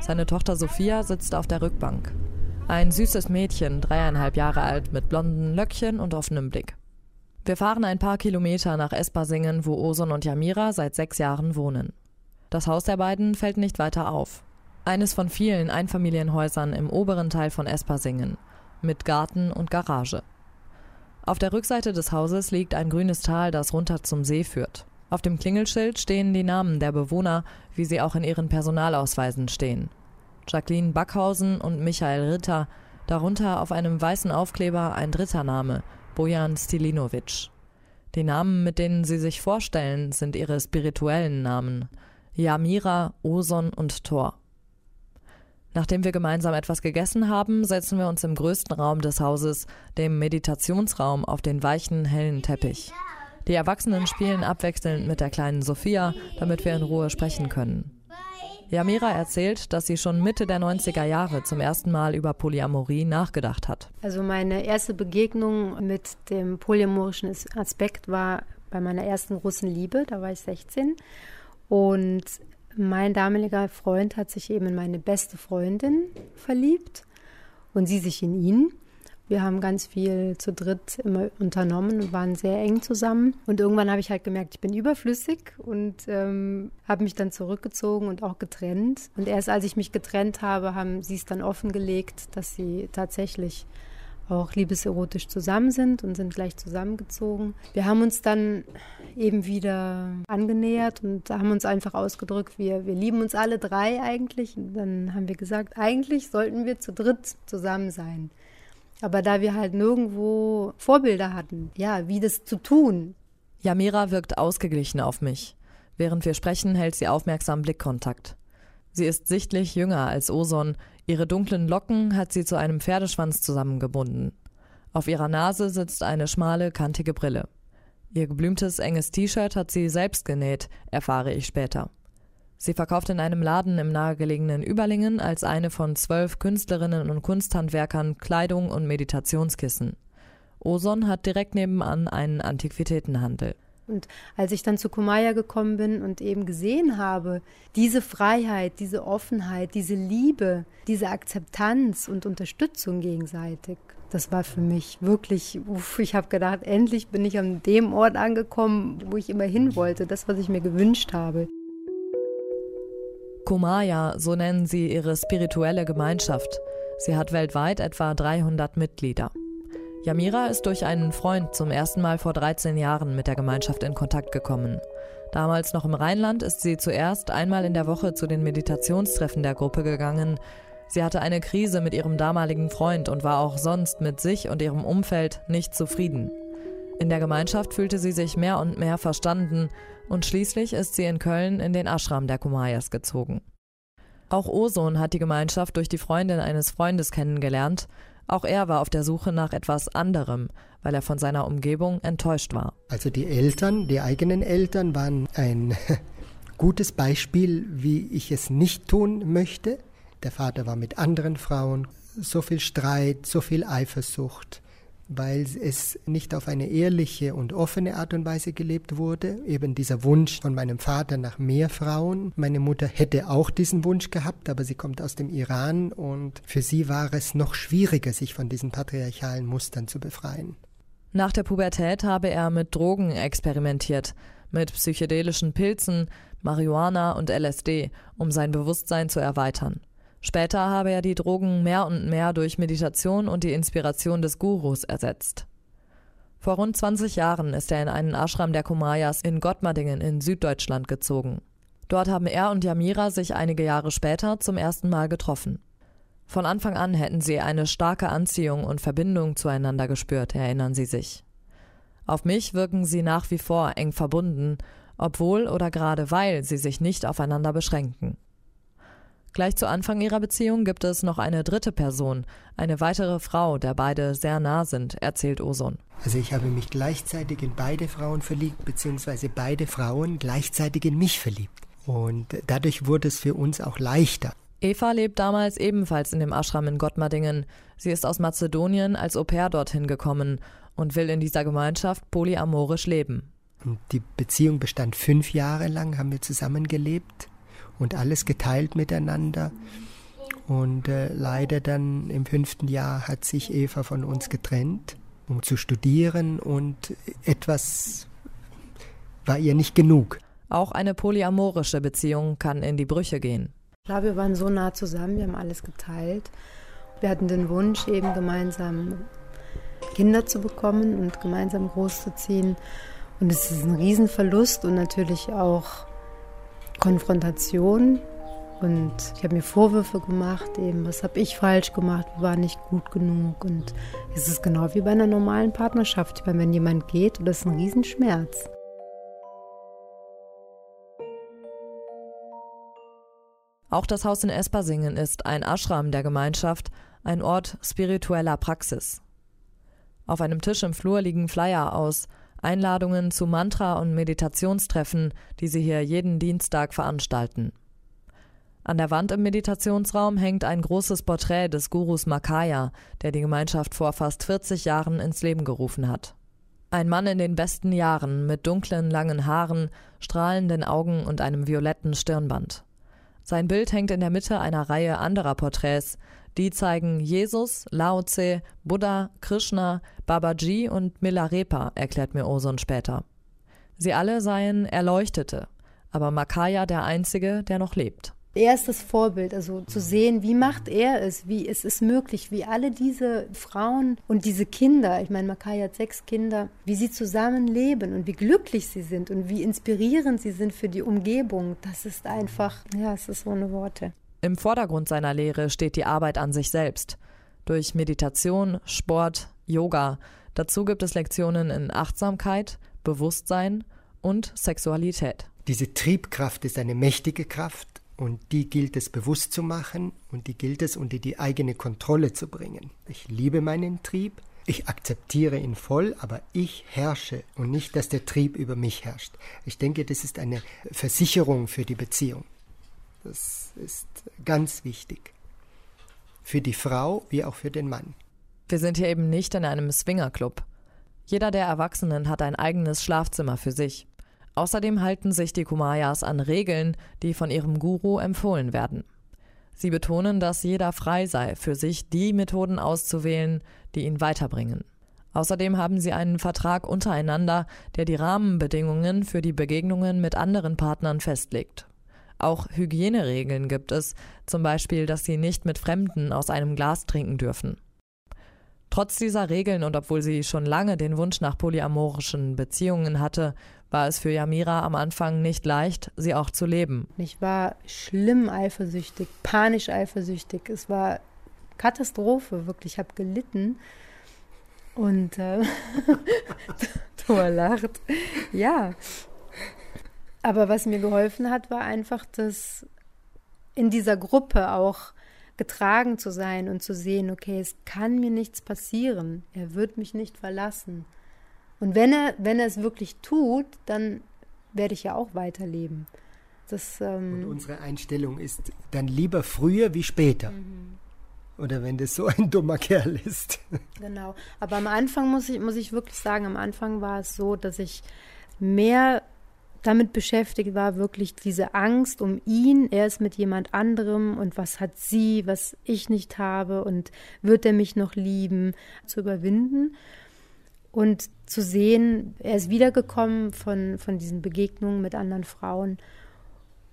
Seine Tochter Sophia sitzt auf der Rückbank. Ein süßes Mädchen, dreieinhalb Jahre alt, mit blonden Löckchen und offenem Blick. Wir fahren ein paar Kilometer nach Espasingen, wo Oson und Yamira seit sechs Jahren wohnen. Das Haus der beiden fällt nicht weiter auf. Eines von vielen Einfamilienhäusern im oberen Teil von Espasingen, mit Garten und Garage. Auf der Rückseite des Hauses liegt ein grünes Tal, das runter zum See führt. Auf dem Klingelschild stehen die Namen der Bewohner, wie sie auch in ihren Personalausweisen stehen. Jacqueline Backhausen und Michael Ritter, darunter auf einem weißen Aufkleber ein dritter Name, Bojan Stilinovic. Die Namen, mit denen sie sich vorstellen, sind ihre spirituellen Namen. Yamira, Oson und Thor. Nachdem wir gemeinsam etwas gegessen haben, setzen wir uns im größten Raum des Hauses, dem Meditationsraum, auf den weichen, hellen Teppich. Die Erwachsenen spielen abwechselnd mit der kleinen Sophia, damit wir in Ruhe sprechen können. Yamira erzählt, dass sie schon Mitte der 90er Jahre zum ersten Mal über Polyamorie nachgedacht hat. Also meine erste Begegnung mit dem polyamorischen Aspekt war bei meiner ersten großen Liebe, da war ich 16. Und mein damaliger Freund hat sich eben in meine beste Freundin verliebt und sie sich in ihn. Wir haben ganz viel zu dritt immer unternommen und waren sehr eng zusammen. Und irgendwann habe ich halt gemerkt, ich bin überflüssig und ähm, habe mich dann zurückgezogen und auch getrennt. Und erst als ich mich getrennt habe, haben sie es dann offengelegt, dass sie tatsächlich auch liebeserotisch zusammen sind und sind gleich zusammengezogen. Wir haben uns dann eben wieder angenähert und haben uns einfach ausgedrückt, wir, wir lieben uns alle drei eigentlich. Und dann haben wir gesagt, eigentlich sollten wir zu dritt zusammen sein. Aber da wir halt nirgendwo Vorbilder hatten, ja, wie das zu tun. Yamira wirkt ausgeglichen auf mich. Während wir sprechen, hält sie aufmerksam Blickkontakt. Sie ist sichtlich jünger als Oson, ihre dunklen Locken hat sie zu einem Pferdeschwanz zusammengebunden. Auf ihrer Nase sitzt eine schmale, kantige Brille. Ihr geblümtes, enges T-Shirt hat sie selbst genäht, erfahre ich später. Sie verkauft in einem Laden im nahegelegenen Überlingen als eine von zwölf Künstlerinnen und Kunsthandwerkern Kleidung und Meditationskissen. Oson hat direkt nebenan einen Antiquitätenhandel. Und als ich dann zu Kumaya gekommen bin und eben gesehen habe, diese Freiheit, diese Offenheit, diese Liebe, diese Akzeptanz und Unterstützung gegenseitig, das war für mich wirklich, uff, ich habe gedacht, endlich bin ich an dem Ort angekommen, wo ich immer hin wollte, das, was ich mir gewünscht habe. Kumaya, so nennen sie ihre spirituelle Gemeinschaft. Sie hat weltweit etwa 300 Mitglieder. Yamira ist durch einen Freund zum ersten Mal vor 13 Jahren mit der Gemeinschaft in Kontakt gekommen. Damals noch im Rheinland ist sie zuerst einmal in der Woche zu den Meditationstreffen der Gruppe gegangen. Sie hatte eine Krise mit ihrem damaligen Freund und war auch sonst mit sich und ihrem Umfeld nicht zufrieden. In der Gemeinschaft fühlte sie sich mehr und mehr verstanden und schließlich ist sie in Köln in den Ashram der Kumayas gezogen. Auch Oson hat die Gemeinschaft durch die Freundin eines Freundes kennengelernt. Auch er war auf der Suche nach etwas anderem, weil er von seiner Umgebung enttäuscht war. Also die Eltern, die eigenen Eltern waren ein gutes Beispiel, wie ich es nicht tun möchte. Der Vater war mit anderen Frauen, so viel Streit, so viel Eifersucht weil es nicht auf eine ehrliche und offene Art und Weise gelebt wurde. Eben dieser Wunsch von meinem Vater nach mehr Frauen. Meine Mutter hätte auch diesen Wunsch gehabt, aber sie kommt aus dem Iran und für sie war es noch schwieriger, sich von diesen patriarchalen Mustern zu befreien. Nach der Pubertät habe er mit Drogen experimentiert, mit psychedelischen Pilzen, Marihuana und LSD, um sein Bewusstsein zu erweitern. Später habe er die Drogen mehr und mehr durch Meditation und die Inspiration des Gurus ersetzt. Vor rund 20 Jahren ist er in einen Ashram der Kumayas in Gottmardingen in Süddeutschland gezogen. Dort haben er und Yamira sich einige Jahre später zum ersten Mal getroffen. Von Anfang an hätten sie eine starke Anziehung und Verbindung zueinander gespürt, erinnern sie sich. Auf mich wirken sie nach wie vor eng verbunden, obwohl oder gerade weil sie sich nicht aufeinander beschränken. Gleich zu Anfang ihrer Beziehung gibt es noch eine dritte Person, eine weitere Frau, der beide sehr nah sind, erzählt Oson. Also ich habe mich gleichzeitig in beide Frauen verliebt, beziehungsweise beide Frauen gleichzeitig in mich verliebt. Und dadurch wurde es für uns auch leichter. Eva lebt damals ebenfalls in dem Ashram in Gottmardingen. Sie ist aus Mazedonien als Au pair dorthin gekommen und will in dieser Gemeinschaft polyamorisch leben. Und die Beziehung bestand fünf Jahre lang, haben wir zusammengelebt und alles geteilt miteinander. Und äh, leider dann im fünften Jahr hat sich Eva von uns getrennt, um zu studieren und etwas war ihr nicht genug. Auch eine polyamorische Beziehung kann in die Brüche gehen. Klar, wir waren so nah zusammen, wir haben alles geteilt. Wir hatten den Wunsch, eben gemeinsam Kinder zu bekommen und gemeinsam großzuziehen. Und es ist ein Riesenverlust und natürlich auch Konfrontation und ich habe mir Vorwürfe gemacht, eben, was habe ich falsch gemacht, war nicht gut genug. Und es ist genau wie bei einer normalen Partnerschaft. Ich wenn jemand geht, das ist ein Riesenschmerz. Auch das Haus in Espersingen ist ein Ashram der Gemeinschaft, ein Ort spiritueller Praxis. Auf einem Tisch im Flur liegen Flyer aus Einladungen zu Mantra- und Meditationstreffen, die sie hier jeden Dienstag veranstalten. An der Wand im Meditationsraum hängt ein großes Porträt des Gurus Makaya, der die Gemeinschaft vor fast 40 Jahren ins Leben gerufen hat. Ein Mann in den besten Jahren mit dunklen, langen Haaren, strahlenden Augen und einem violetten Stirnband. Sein Bild hängt in der Mitte einer Reihe anderer Porträts, die zeigen Jesus, Lao Tse, Buddha, Krishna, Babaji und Milarepa, erklärt mir Oson später. Sie alle seien Erleuchtete, aber Makaya der Einzige, der noch lebt. Er ist das Vorbild, also zu sehen, wie macht er es, wie es ist möglich, wie alle diese Frauen und diese Kinder, ich meine, Makaya hat sechs Kinder, wie sie zusammen leben und wie glücklich sie sind und wie inspirierend sie sind für die Umgebung. Das ist einfach, ja, es ist ohne Worte. Im Vordergrund seiner Lehre steht die Arbeit an sich selbst. Durch Meditation, Sport, Yoga. Dazu gibt es Lektionen in Achtsamkeit, Bewusstsein und Sexualität. Diese Triebkraft ist eine mächtige Kraft und die gilt es bewusst zu machen und die gilt es unter die eigene Kontrolle zu bringen. Ich liebe meinen Trieb, ich akzeptiere ihn voll, aber ich herrsche und nicht, dass der Trieb über mich herrscht. Ich denke, das ist eine Versicherung für die Beziehung. Das ist ganz wichtig. Für die Frau wie auch für den Mann. Wir sind hier eben nicht in einem Swingerclub. Jeder der Erwachsenen hat ein eigenes Schlafzimmer für sich. Außerdem halten sich die Kumayas an Regeln, die von ihrem Guru empfohlen werden. Sie betonen, dass jeder frei sei, für sich die Methoden auszuwählen, die ihn weiterbringen. Außerdem haben sie einen Vertrag untereinander, der die Rahmenbedingungen für die Begegnungen mit anderen Partnern festlegt. Auch Hygieneregeln gibt es, zum Beispiel, dass sie nicht mit Fremden aus einem Glas trinken dürfen. Trotz dieser Regeln und obwohl sie schon lange den Wunsch nach polyamorischen Beziehungen hatte, war es für Yamira am Anfang nicht leicht, sie auch zu leben. Ich war schlimm eifersüchtig, panisch eifersüchtig. Es war Katastrophe, wirklich. Ich habe gelitten. Und äh, Thor lacht. Ja. Aber was mir geholfen hat, war einfach, dass in dieser Gruppe auch getragen zu sein und zu sehen, okay, es kann mir nichts passieren. Er wird mich nicht verlassen. Und wenn er, wenn er es wirklich tut, dann werde ich ja auch weiterleben. Das, ähm und unsere Einstellung ist dann lieber früher wie später. Mhm. Oder wenn das so ein dummer Kerl ist. Genau. Aber am Anfang muss ich, muss ich wirklich sagen, am Anfang war es so, dass ich mehr damit beschäftigt war, wirklich diese Angst um ihn. Er ist mit jemand anderem und was hat sie, was ich nicht habe und wird er mich noch lieben, zu überwinden. Und zu sehen, er ist wiedergekommen von, von diesen Begegnungen mit anderen Frauen.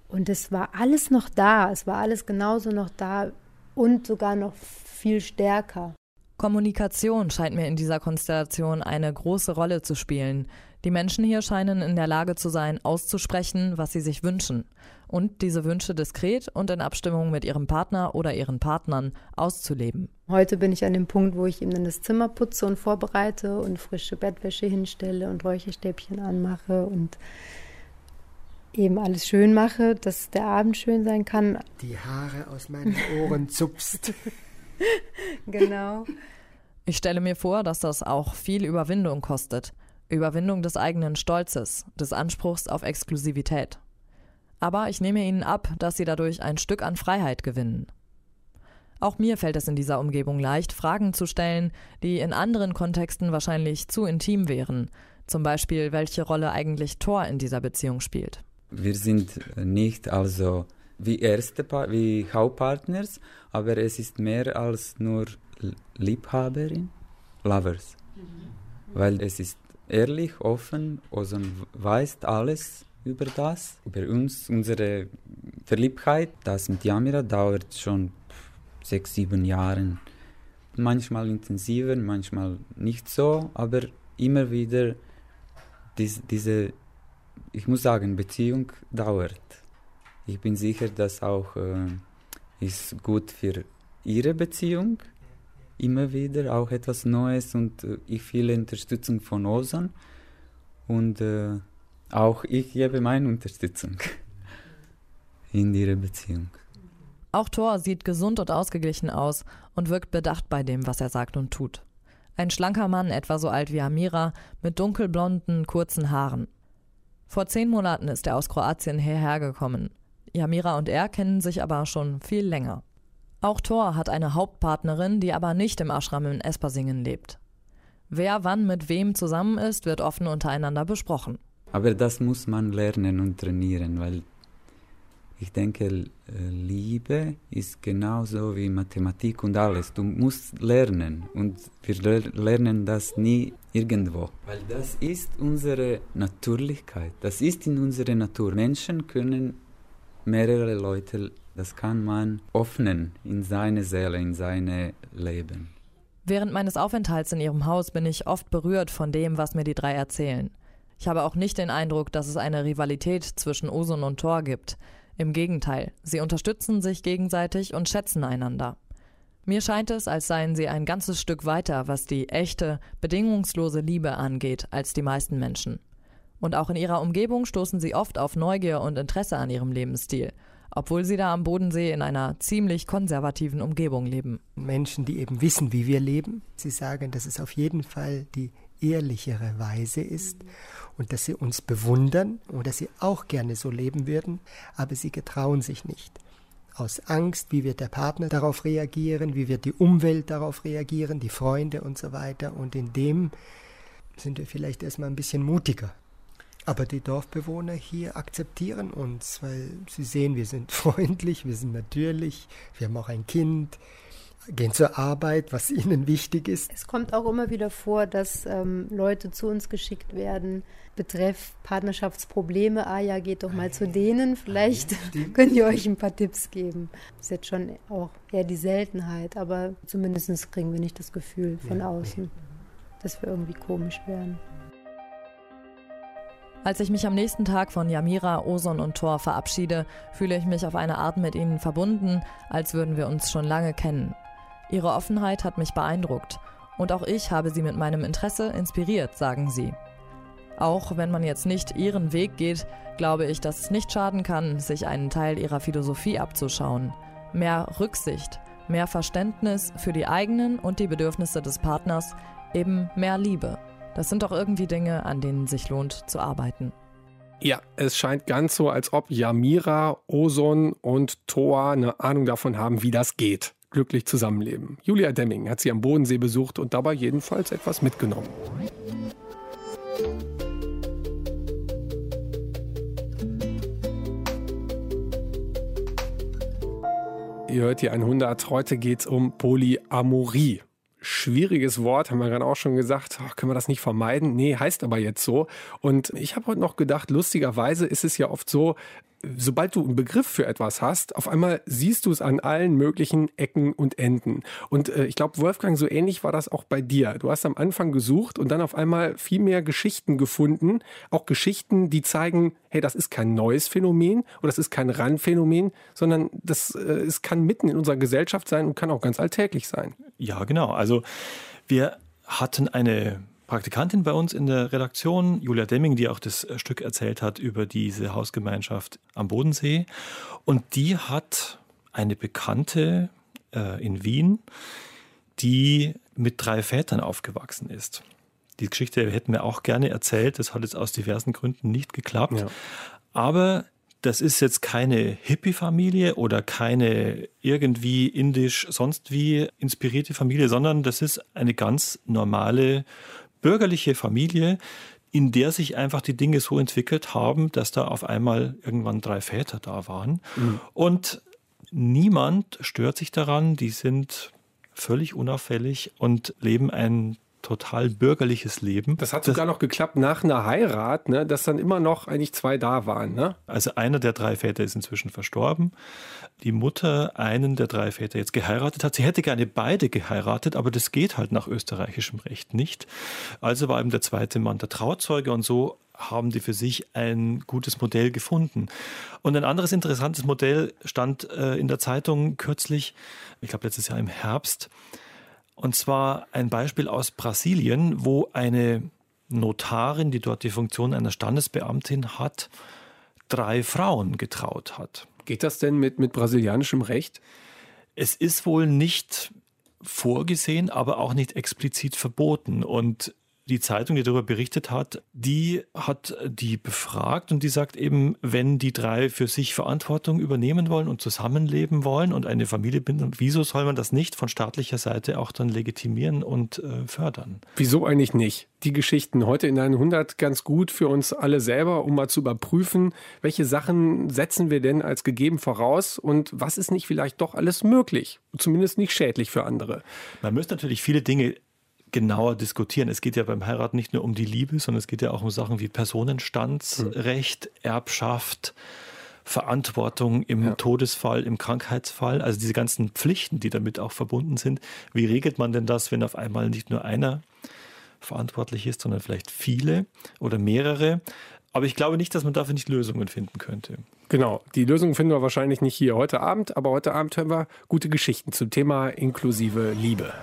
Und es war alles noch da, es war alles genauso noch da und sogar noch viel stärker. Kommunikation scheint mir in dieser Konstellation eine große Rolle zu spielen. Die Menschen hier scheinen in der Lage zu sein, auszusprechen, was sie sich wünschen und diese Wünsche diskret und in Abstimmung mit ihrem Partner oder ihren Partnern auszuleben. Heute bin ich an dem Punkt, wo ich ihm dann das Zimmer putze und vorbereite und frische Bettwäsche hinstelle und Räucherstäbchen anmache und eben alles schön mache, dass der Abend schön sein kann. Die Haare aus meinen Ohren zupfst. genau. Ich stelle mir vor, dass das auch viel Überwindung kostet. Überwindung des eigenen Stolzes, des Anspruchs auf Exklusivität. Aber ich nehme ihnen ab, dass sie dadurch ein Stück an Freiheit gewinnen. Auch mir fällt es in dieser Umgebung leicht, Fragen zu stellen, die in anderen Kontexten wahrscheinlich zu intim wären. Zum Beispiel, welche Rolle eigentlich Thor in dieser Beziehung spielt. Wir sind nicht also wie erste pa wie Hauptpartners, aber es ist mehr als nur Liebhaberin, Lovers. Mhm. Weil es ist ehrlich, offen, also weiß alles über das, über uns, unsere Verliebtheit. Das mit Yamira dauert schon sechs, sieben Jahre. Manchmal intensiver, manchmal nicht so, aber immer wieder dies, diese, ich muss sagen, Beziehung dauert. Ich bin sicher, dass auch äh, ist gut für ihre Beziehung immer wieder auch etwas Neues und äh, ich viele Unterstützung von Osan und äh, auch ich gebe meine Unterstützung in ihrer Beziehung. Auch Thor sieht gesund und ausgeglichen aus und wirkt bedacht bei dem, was er sagt und tut. Ein schlanker Mann, etwa so alt wie Amira, mit dunkelblonden, kurzen Haaren. Vor zehn Monaten ist er aus Kroatien hierher gekommen. Yamira und er kennen sich aber schon viel länger. Auch Thor hat eine Hauptpartnerin, die aber nicht im Ashram in Espersingen lebt. Wer wann mit wem zusammen ist, wird offen untereinander besprochen. Aber das muss man lernen und trainieren, weil ich denke, Liebe ist genauso wie Mathematik und alles. Du musst lernen und wir lernen das nie irgendwo. Weil das ist unsere Natürlichkeit, das ist in unserer Natur. Menschen können mehrere Leute, das kann man öffnen in seine Seele, in seine Leben. Während meines Aufenthalts in ihrem Haus bin ich oft berührt von dem, was mir die drei erzählen. Ich habe auch nicht den Eindruck, dass es eine Rivalität zwischen Osun und Thor gibt. Im Gegenteil, sie unterstützen sich gegenseitig und schätzen einander. Mir scheint es, als seien sie ein ganzes Stück weiter, was die echte, bedingungslose Liebe angeht, als die meisten Menschen. Und auch in ihrer Umgebung stoßen sie oft auf Neugier und Interesse an ihrem Lebensstil, obwohl sie da am Bodensee in einer ziemlich konservativen Umgebung leben. Menschen, die eben wissen, wie wir leben, sie sagen, dass es auf jeden Fall die ehrlichere Weise ist und dass sie uns bewundern und dass sie auch gerne so leben würden, aber sie getrauen sich nicht. Aus Angst, wie wird der Partner darauf reagieren, wie wird die Umwelt darauf reagieren, die Freunde und so weiter. Und in dem sind wir vielleicht erstmal ein bisschen mutiger. Aber die Dorfbewohner hier akzeptieren uns, weil sie sehen, wir sind freundlich, wir sind natürlich, wir haben auch ein Kind, gehen zur Arbeit, was ihnen wichtig ist. Es kommt auch immer wieder vor, dass ähm, Leute zu uns geschickt werden, betreff Partnerschaftsprobleme. Ah ja, geht doch mal zu denen, vielleicht ja, können die euch ein paar Tipps geben. Das ist jetzt schon auch eher die Seltenheit, aber zumindest kriegen wir nicht das Gefühl von ja, außen, nee. dass wir irgendwie komisch wären. Als ich mich am nächsten Tag von Yamira, Oson und Thor verabschiede, fühle ich mich auf eine Art mit ihnen verbunden, als würden wir uns schon lange kennen. Ihre Offenheit hat mich beeindruckt und auch ich habe sie mit meinem Interesse inspiriert, sagen sie. Auch wenn man jetzt nicht ihren Weg geht, glaube ich, dass es nicht schaden kann, sich einen Teil ihrer Philosophie abzuschauen. Mehr Rücksicht, mehr Verständnis für die eigenen und die Bedürfnisse des Partners, eben mehr Liebe. Das sind doch irgendwie Dinge, an denen sich lohnt zu arbeiten. Ja, es scheint ganz so, als ob Yamira, Oson und Toa eine Ahnung davon haben, wie das geht glücklich zusammenleben. Julia Demming hat sie am Bodensee besucht und dabei jedenfalls etwas mitgenommen. Ihr hört hier 100. Heute geht es um Polyamorie. Schwieriges Wort, haben wir gerade auch schon gesagt. Ach, können wir das nicht vermeiden? Nee, heißt aber jetzt so. Und ich habe heute noch gedacht, lustigerweise ist es ja oft so, sobald du einen Begriff für etwas hast, auf einmal siehst du es an allen möglichen Ecken und Enden. Und äh, ich glaube, Wolfgang, so ähnlich war das auch bei dir. Du hast am Anfang gesucht und dann auf einmal viel mehr Geschichten gefunden. Auch Geschichten, die zeigen, hey, das ist kein neues Phänomen oder das ist kein Randphänomen, sondern das äh, es kann mitten in unserer Gesellschaft sein und kann auch ganz alltäglich sein. Ja, genau. Also wir hatten eine Praktikantin bei uns in der Redaktion, Julia Demming, die auch das äh, Stück erzählt hat über diese Hausgemeinschaft am Bodensee. Und die hat eine Bekannte äh, in Wien, die mit drei Vätern aufgewachsen ist. Die Geschichte hätten wir auch gerne erzählt, das hat jetzt aus diversen Gründen nicht geklappt. Ja. Aber das ist jetzt keine Hippie-Familie oder keine irgendwie indisch sonst wie inspirierte Familie, sondern das ist eine ganz normale bürgerliche Familie, in der sich einfach die Dinge so entwickelt haben, dass da auf einmal irgendwann drei Väter da waren. Mhm. Und niemand stört sich daran, die sind völlig unauffällig und leben ein total bürgerliches Leben. Das hat sogar das, noch geklappt nach einer Heirat, ne, dass dann immer noch eigentlich zwei da waren. Ne? Also einer der drei Väter ist inzwischen verstorben. Die Mutter einen der drei Väter jetzt geheiratet hat. Sie hätte gerne beide geheiratet, aber das geht halt nach österreichischem Recht nicht. Also war eben der zweite Mann der Trauzeuge und so haben die für sich ein gutes Modell gefunden. Und ein anderes interessantes Modell stand äh, in der Zeitung kürzlich, ich glaube letztes Jahr im Herbst, und zwar ein Beispiel aus Brasilien, wo eine Notarin, die dort die Funktion einer Standesbeamtin hat, drei Frauen getraut hat. Geht das denn mit, mit brasilianischem Recht? Es ist wohl nicht vorgesehen, aber auch nicht explizit verboten. Und die Zeitung, die darüber berichtet hat, die hat die befragt und die sagt eben, wenn die drei für sich Verantwortung übernehmen wollen und zusammenleben wollen und eine Familie binden, wieso soll man das nicht von staatlicher Seite auch dann legitimieren und äh, fördern? Wieso eigentlich nicht? Die Geschichten heute in 100 ganz gut für uns alle selber, um mal zu überprüfen, welche Sachen setzen wir denn als gegeben voraus und was ist nicht vielleicht doch alles möglich, zumindest nicht schädlich für andere. Man müsste natürlich viele Dinge genauer diskutieren. Es geht ja beim Heiraten nicht nur um die Liebe, sondern es geht ja auch um Sachen wie Personenstandsrecht, hm. Erbschaft, Verantwortung im ja. Todesfall, im Krankheitsfall, also diese ganzen Pflichten, die damit auch verbunden sind. Wie regelt man denn das, wenn auf einmal nicht nur einer verantwortlich ist, sondern vielleicht viele oder mehrere? Aber ich glaube nicht, dass man dafür nicht Lösungen finden könnte. Genau, die Lösungen finden wir wahrscheinlich nicht hier heute Abend, aber heute Abend hören wir gute Geschichten zum Thema inklusive Liebe.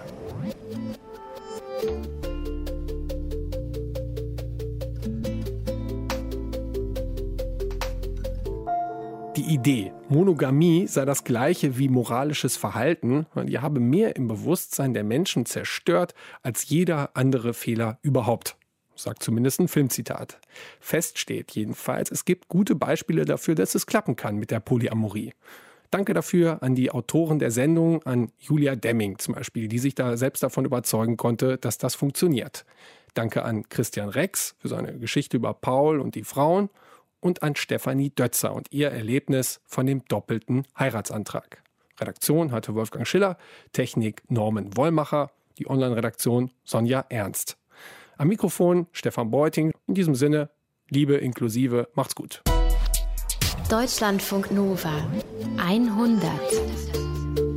Die Idee, Monogamie sei das gleiche wie moralisches Verhalten, die habe mehr im Bewusstsein der Menschen zerstört als jeder andere Fehler überhaupt. Sagt zumindest ein Filmzitat. Fest steht jedenfalls, es gibt gute Beispiele dafür, dass es klappen kann mit der Polyamorie. Danke dafür an die Autoren der Sendung, an Julia Demming zum Beispiel, die sich da selbst davon überzeugen konnte, dass das funktioniert. Danke an Christian Rex für seine Geschichte über Paul und die Frauen und an Stefanie Dötzer und ihr Erlebnis von dem doppelten Heiratsantrag. Redaktion hatte Wolfgang Schiller, Technik Norman Wollmacher, die Online-Redaktion Sonja Ernst. Am Mikrofon Stefan Beuting. In diesem Sinne, Liebe inklusive, macht's gut. Deutschlandfunk Nova 100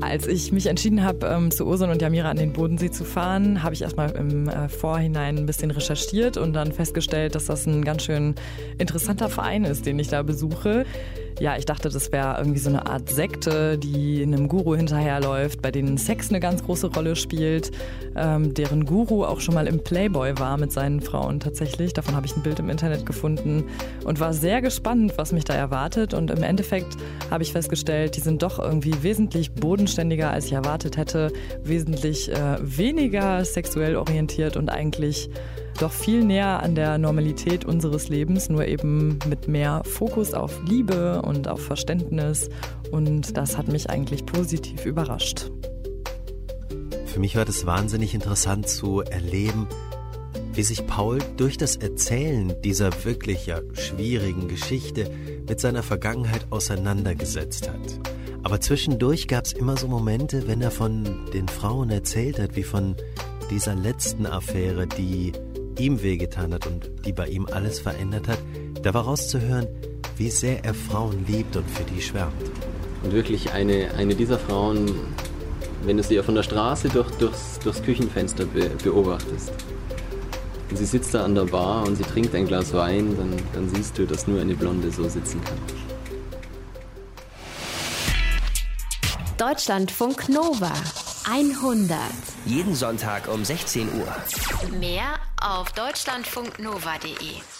als ich mich entschieden habe, ähm, zu Ursun und Jamira an den Bodensee zu fahren, habe ich erstmal im äh, Vorhinein ein bisschen recherchiert und dann festgestellt, dass das ein ganz schön interessanter Verein ist, den ich da besuche ja, ich dachte, das wäre irgendwie so eine Art Sekte, die einem Guru hinterherläuft, bei denen Sex eine ganz große Rolle spielt, ähm, deren Guru auch schon mal im Playboy war mit seinen Frauen tatsächlich. Davon habe ich ein Bild im Internet gefunden und war sehr gespannt, was mich da erwartet. Und im Endeffekt habe ich festgestellt, die sind doch irgendwie wesentlich bodenständiger, als ich erwartet hätte, wesentlich äh, weniger sexuell orientiert und eigentlich doch viel näher an der Normalität unseres Lebens, nur eben mit mehr Fokus auf Liebe und auf Verständnis. Und das hat mich eigentlich positiv überrascht. Für mich war das wahnsinnig interessant zu erleben, wie sich Paul durch das Erzählen dieser wirklich ja schwierigen Geschichte mit seiner Vergangenheit auseinandergesetzt hat. Aber zwischendurch gab es immer so Momente, wenn er von den Frauen erzählt hat, wie von dieser letzten Affäre, die ihm wehgetan hat und die bei ihm alles verändert hat, da war rauszuhören, wie sehr er Frauen liebt und für die schwärmt. Und wirklich eine, eine dieser Frauen, wenn du sie ja von der Straße durch, durchs, durchs Küchenfenster be, beobachtest, und sie sitzt da an der Bar und sie trinkt ein Glas Wein, dann, dann siehst du, dass nur eine Blonde so sitzen kann. Deutschlandfunk Nova 100. Jeden Sonntag um 16 Uhr. Mehr auf deutschlandfunknova.de.